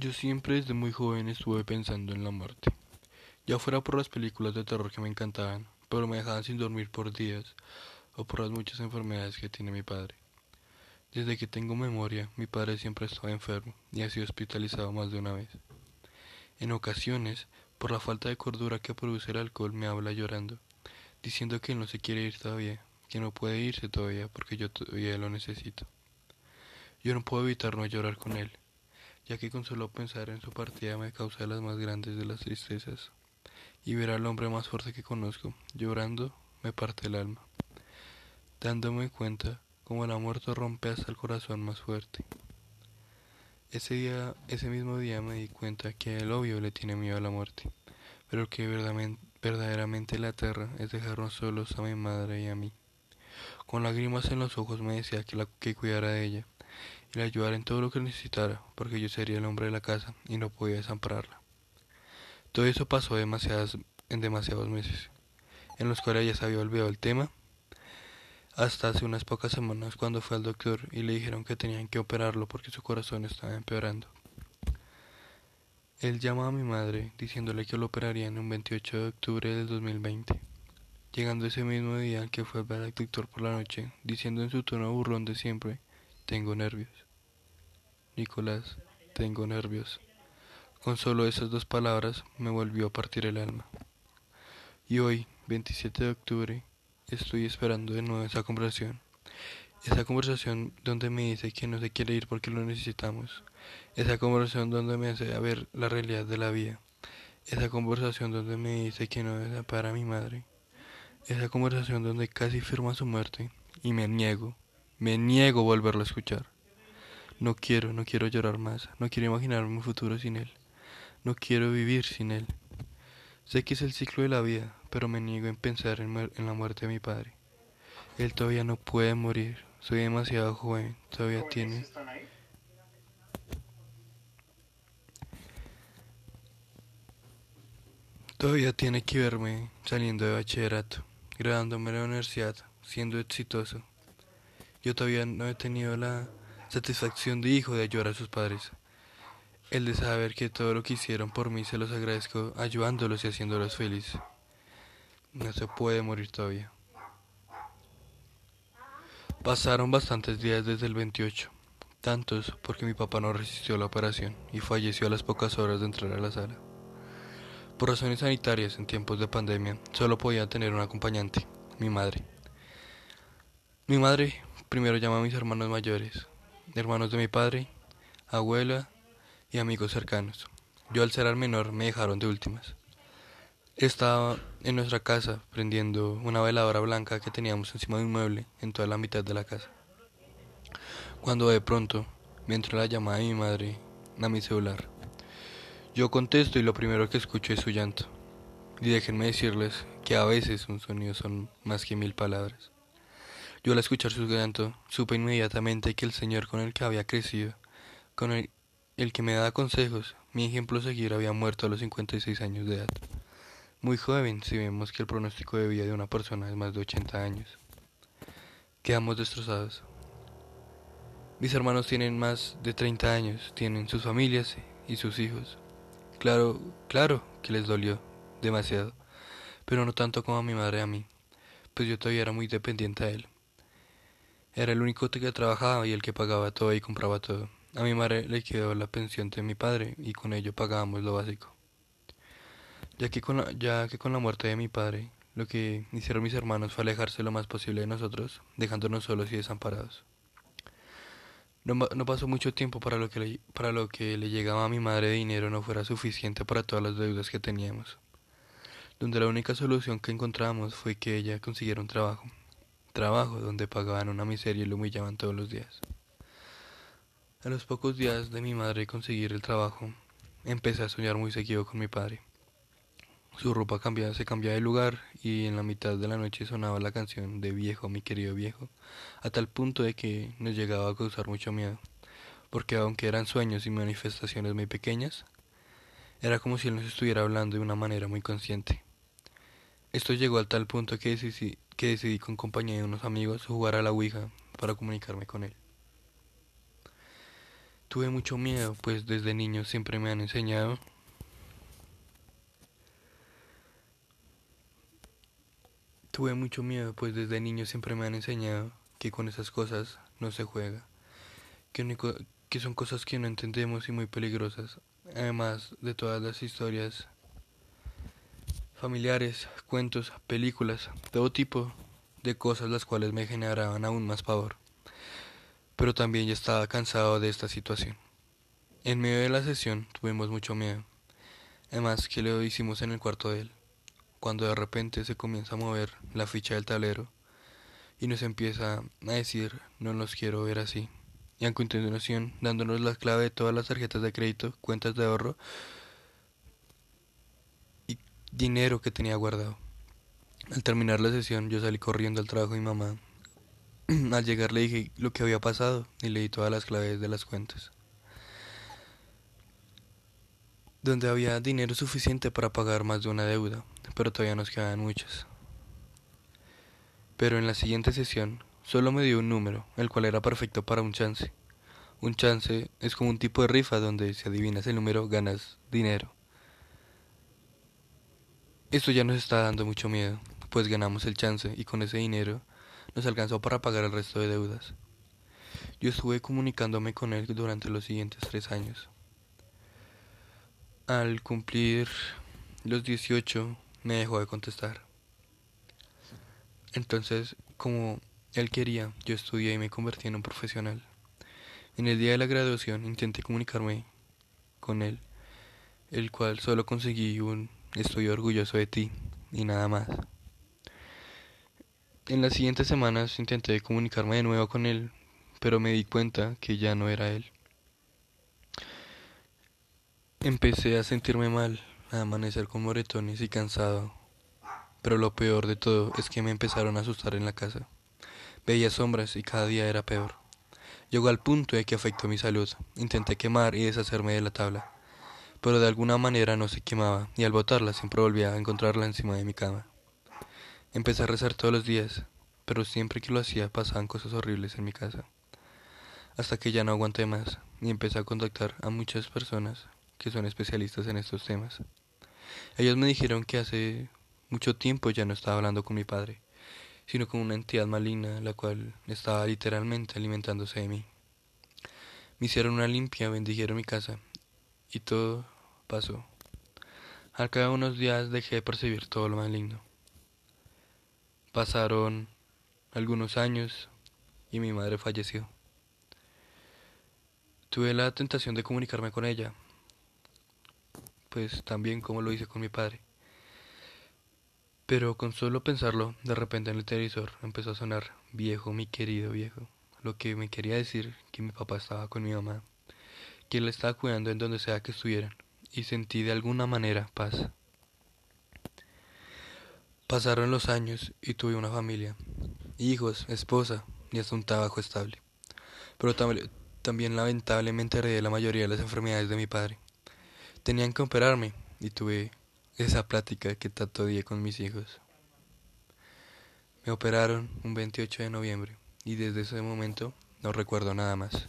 Yo siempre desde muy joven estuve pensando en la muerte. Ya fuera por las películas de terror que me encantaban, pero me dejaban sin dormir por días, o por las muchas enfermedades que tiene mi padre. Desde que tengo memoria, mi padre siempre estaba enfermo y ha sido hospitalizado más de una vez. En ocasiones, por la falta de cordura que produce el alcohol, me habla llorando, diciendo que no se quiere ir todavía, que no puede irse todavía porque yo todavía lo necesito. Yo no puedo evitar no llorar con él ya que con solo pensar en su partida me causa las más grandes de las tristezas, y ver al hombre más fuerte que conozco llorando me parte el alma, dándome cuenta como el muerto rompe hasta el corazón más fuerte. Ese día, ese mismo día me di cuenta que el obvio le tiene miedo a la muerte, pero que verdaderamente la tierra es dejarnos solos a mi madre y a mí. Con lágrimas en los ojos me decía que, la, que cuidara de ella, y le ayudara en todo lo que necesitara, porque yo sería el hombre de la casa y no podía desampararla. Todo eso pasó demasiadas, en demasiados meses, en los cuales ella se había olvidado el tema, hasta hace unas pocas semanas cuando fue al doctor y le dijeron que tenían que operarlo porque su corazón estaba empeorando. Él llamó a mi madre diciéndole que lo operarían un 28 de octubre del 2020. Llegando ese mismo día que fue a ver al doctor por la noche, diciendo en su tono burrón de siempre tengo nervios. Nicolás, tengo nervios. Con solo esas dos palabras me volvió a partir el alma. Y hoy, 27 de octubre, estoy esperando de nuevo esa conversación. Esa conversación donde me dice que no se quiere ir porque lo necesitamos. Esa conversación donde me hace ver la realidad de la vida. Esa conversación donde me dice que no es para mi madre. Esa conversación donde casi firma su muerte y me niego. Me niego a volverlo a escuchar. No quiero, no quiero llorar más, no quiero imaginarme un futuro sin él, no quiero vivir sin él. Sé que es el ciclo de la vida, pero me niego en pensar en, en la muerte de mi padre. Él todavía no puede morir, soy demasiado joven, todavía tiene... Todavía tiene que verme saliendo de bachillerato, graduándome en la universidad, siendo exitoso, yo todavía no he tenido la satisfacción de hijo de ayudar a sus padres. El de saber que todo lo que hicieron por mí se los agradezco ayudándolos y haciéndolos felices. No se puede morir todavía. Pasaron bastantes días desde el 28, tantos porque mi papá no resistió la operación y falleció a las pocas horas de entrar a la sala. Por razones sanitarias en tiempos de pandemia, solo podía tener un acompañante, mi madre. Mi madre Primero llamo a mis hermanos mayores, hermanos de mi padre, abuela y amigos cercanos. Yo al ser el menor me dejaron de últimas. Estaba en nuestra casa prendiendo una veladora blanca que teníamos encima de un mueble en toda la mitad de la casa. Cuando de pronto me entró la llamada de mi madre a mi celular. Yo contesto y lo primero que escucho es su llanto. Y déjenme decirles que a veces un sonido son más que mil palabras. Yo al escuchar su llanto, supe inmediatamente que el Señor con el que había crecido, con el, que me daba consejos, mi ejemplo a seguir había muerto a los 56 años de edad. Muy joven si vemos que el pronóstico de vida de una persona es más de 80 años. Quedamos destrozados. Mis hermanos tienen más de 30 años, tienen sus familias y sus hijos. Claro, claro que les dolió demasiado, pero no tanto como a mi madre a mí, pues yo todavía era muy dependiente de él. Era el único que trabajaba y el que pagaba todo y compraba todo. A mi madre le quedó la pensión de mi padre y con ello pagábamos lo básico. Ya que con la, ya que con la muerte de mi padre, lo que hicieron mis hermanos fue alejarse lo más posible de nosotros, dejándonos solos y desamparados. No, no pasó mucho tiempo para lo, que le, para lo que le llegaba a mi madre de dinero no fuera suficiente para todas las deudas que teníamos, donde la única solución que encontramos fue que ella consiguiera un trabajo trabajo donde pagaban una miseria y lo humillaban todos los días. A los pocos días de mi madre conseguir el trabajo, empecé a soñar muy seguido con mi padre. Su ropa cambiaba, se cambiaba de lugar y en la mitad de la noche sonaba la canción de Viejo, mi querido viejo, a tal punto de que nos llegaba a causar mucho miedo, porque aunque eran sueños y manifestaciones muy pequeñas, era como si él nos estuviera hablando de una manera muy consciente. Esto llegó al tal punto que decidí, que decidí con compañía de unos amigos jugar a la Ouija para comunicarme con él. Tuve mucho miedo, pues desde niño siempre me han enseñado Tuve mucho miedo, pues desde niño siempre me han enseñado que con esas cosas no se juega, que, que son cosas que no entendemos y muy peligrosas, además de todas las historias familiares, cuentos, películas, todo tipo de cosas las cuales me generaban aún más pavor. Pero también ya estaba cansado de esta situación. En medio de la sesión tuvimos mucho miedo, además que lo hicimos en el cuarto de él cuando de repente se comienza a mover la ficha del tablero y nos empieza a decir no los quiero ver así. Y a continuación dándonos la clave de todas las tarjetas de crédito, cuentas de ahorro dinero que tenía guardado. Al terminar la sesión yo salí corriendo al trabajo de mi mamá. Al llegar le dije lo que había pasado y le di todas las claves de las cuentas. Donde había dinero suficiente para pagar más de una deuda, pero todavía nos quedaban muchas. Pero en la siguiente sesión solo me dio un número, el cual era perfecto para un chance. Un chance es como un tipo de rifa donde si adivinas el número ganas dinero. Esto ya nos está dando mucho miedo, pues ganamos el chance y con ese dinero nos alcanzó para pagar el resto de deudas. Yo estuve comunicándome con él durante los siguientes tres años. Al cumplir los 18 me dejó de contestar. Entonces, como él quería, yo estudié y me convertí en un profesional. En el día de la graduación intenté comunicarme con él, el cual solo conseguí un estoy orgulloso de ti y nada más. En las siguientes semanas intenté comunicarme de nuevo con él, pero me di cuenta que ya no era él. Empecé a sentirme mal, a amanecer con moretones y cansado. Pero lo peor de todo es que me empezaron a asustar en la casa. Veía sombras y cada día era peor. Llegó al punto de que afectó mi salud. Intenté quemar y deshacerme de la tabla, pero de alguna manera no se quemaba y al botarla siempre volvía a encontrarla encima de mi cama. Empecé a rezar todos los días, pero siempre que lo hacía pasaban cosas horribles en mi casa. Hasta que ya no aguanté más y empecé a contactar a muchas personas que son especialistas en estos temas. Ellos me dijeron que hace mucho tiempo ya no estaba hablando con mi padre, sino con una entidad maligna la cual estaba literalmente alimentándose de mí. Me hicieron una limpia, bendijeron mi casa y todo pasó. Al cabo de unos días dejé de percibir todo lo maligno. Pasaron algunos años y mi madre falleció. Tuve la tentación de comunicarme con ella, pues también como lo hice con mi padre. Pero con solo pensarlo, de repente en el televisor empezó a sonar viejo, mi querido viejo, lo que me quería decir que mi papá estaba con mi mamá, él le estaba cuidando en donde sea que estuvieran, y sentí de alguna manera paz. Pasaron los años y tuve una familia, hijos, esposa y hasta un trabajo estable. Pero también lamentablemente heredé la mayoría de las enfermedades de mi padre. Tenían que operarme y tuve esa plática que tanto con mis hijos. Me operaron un 28 de noviembre y desde ese momento no recuerdo nada más.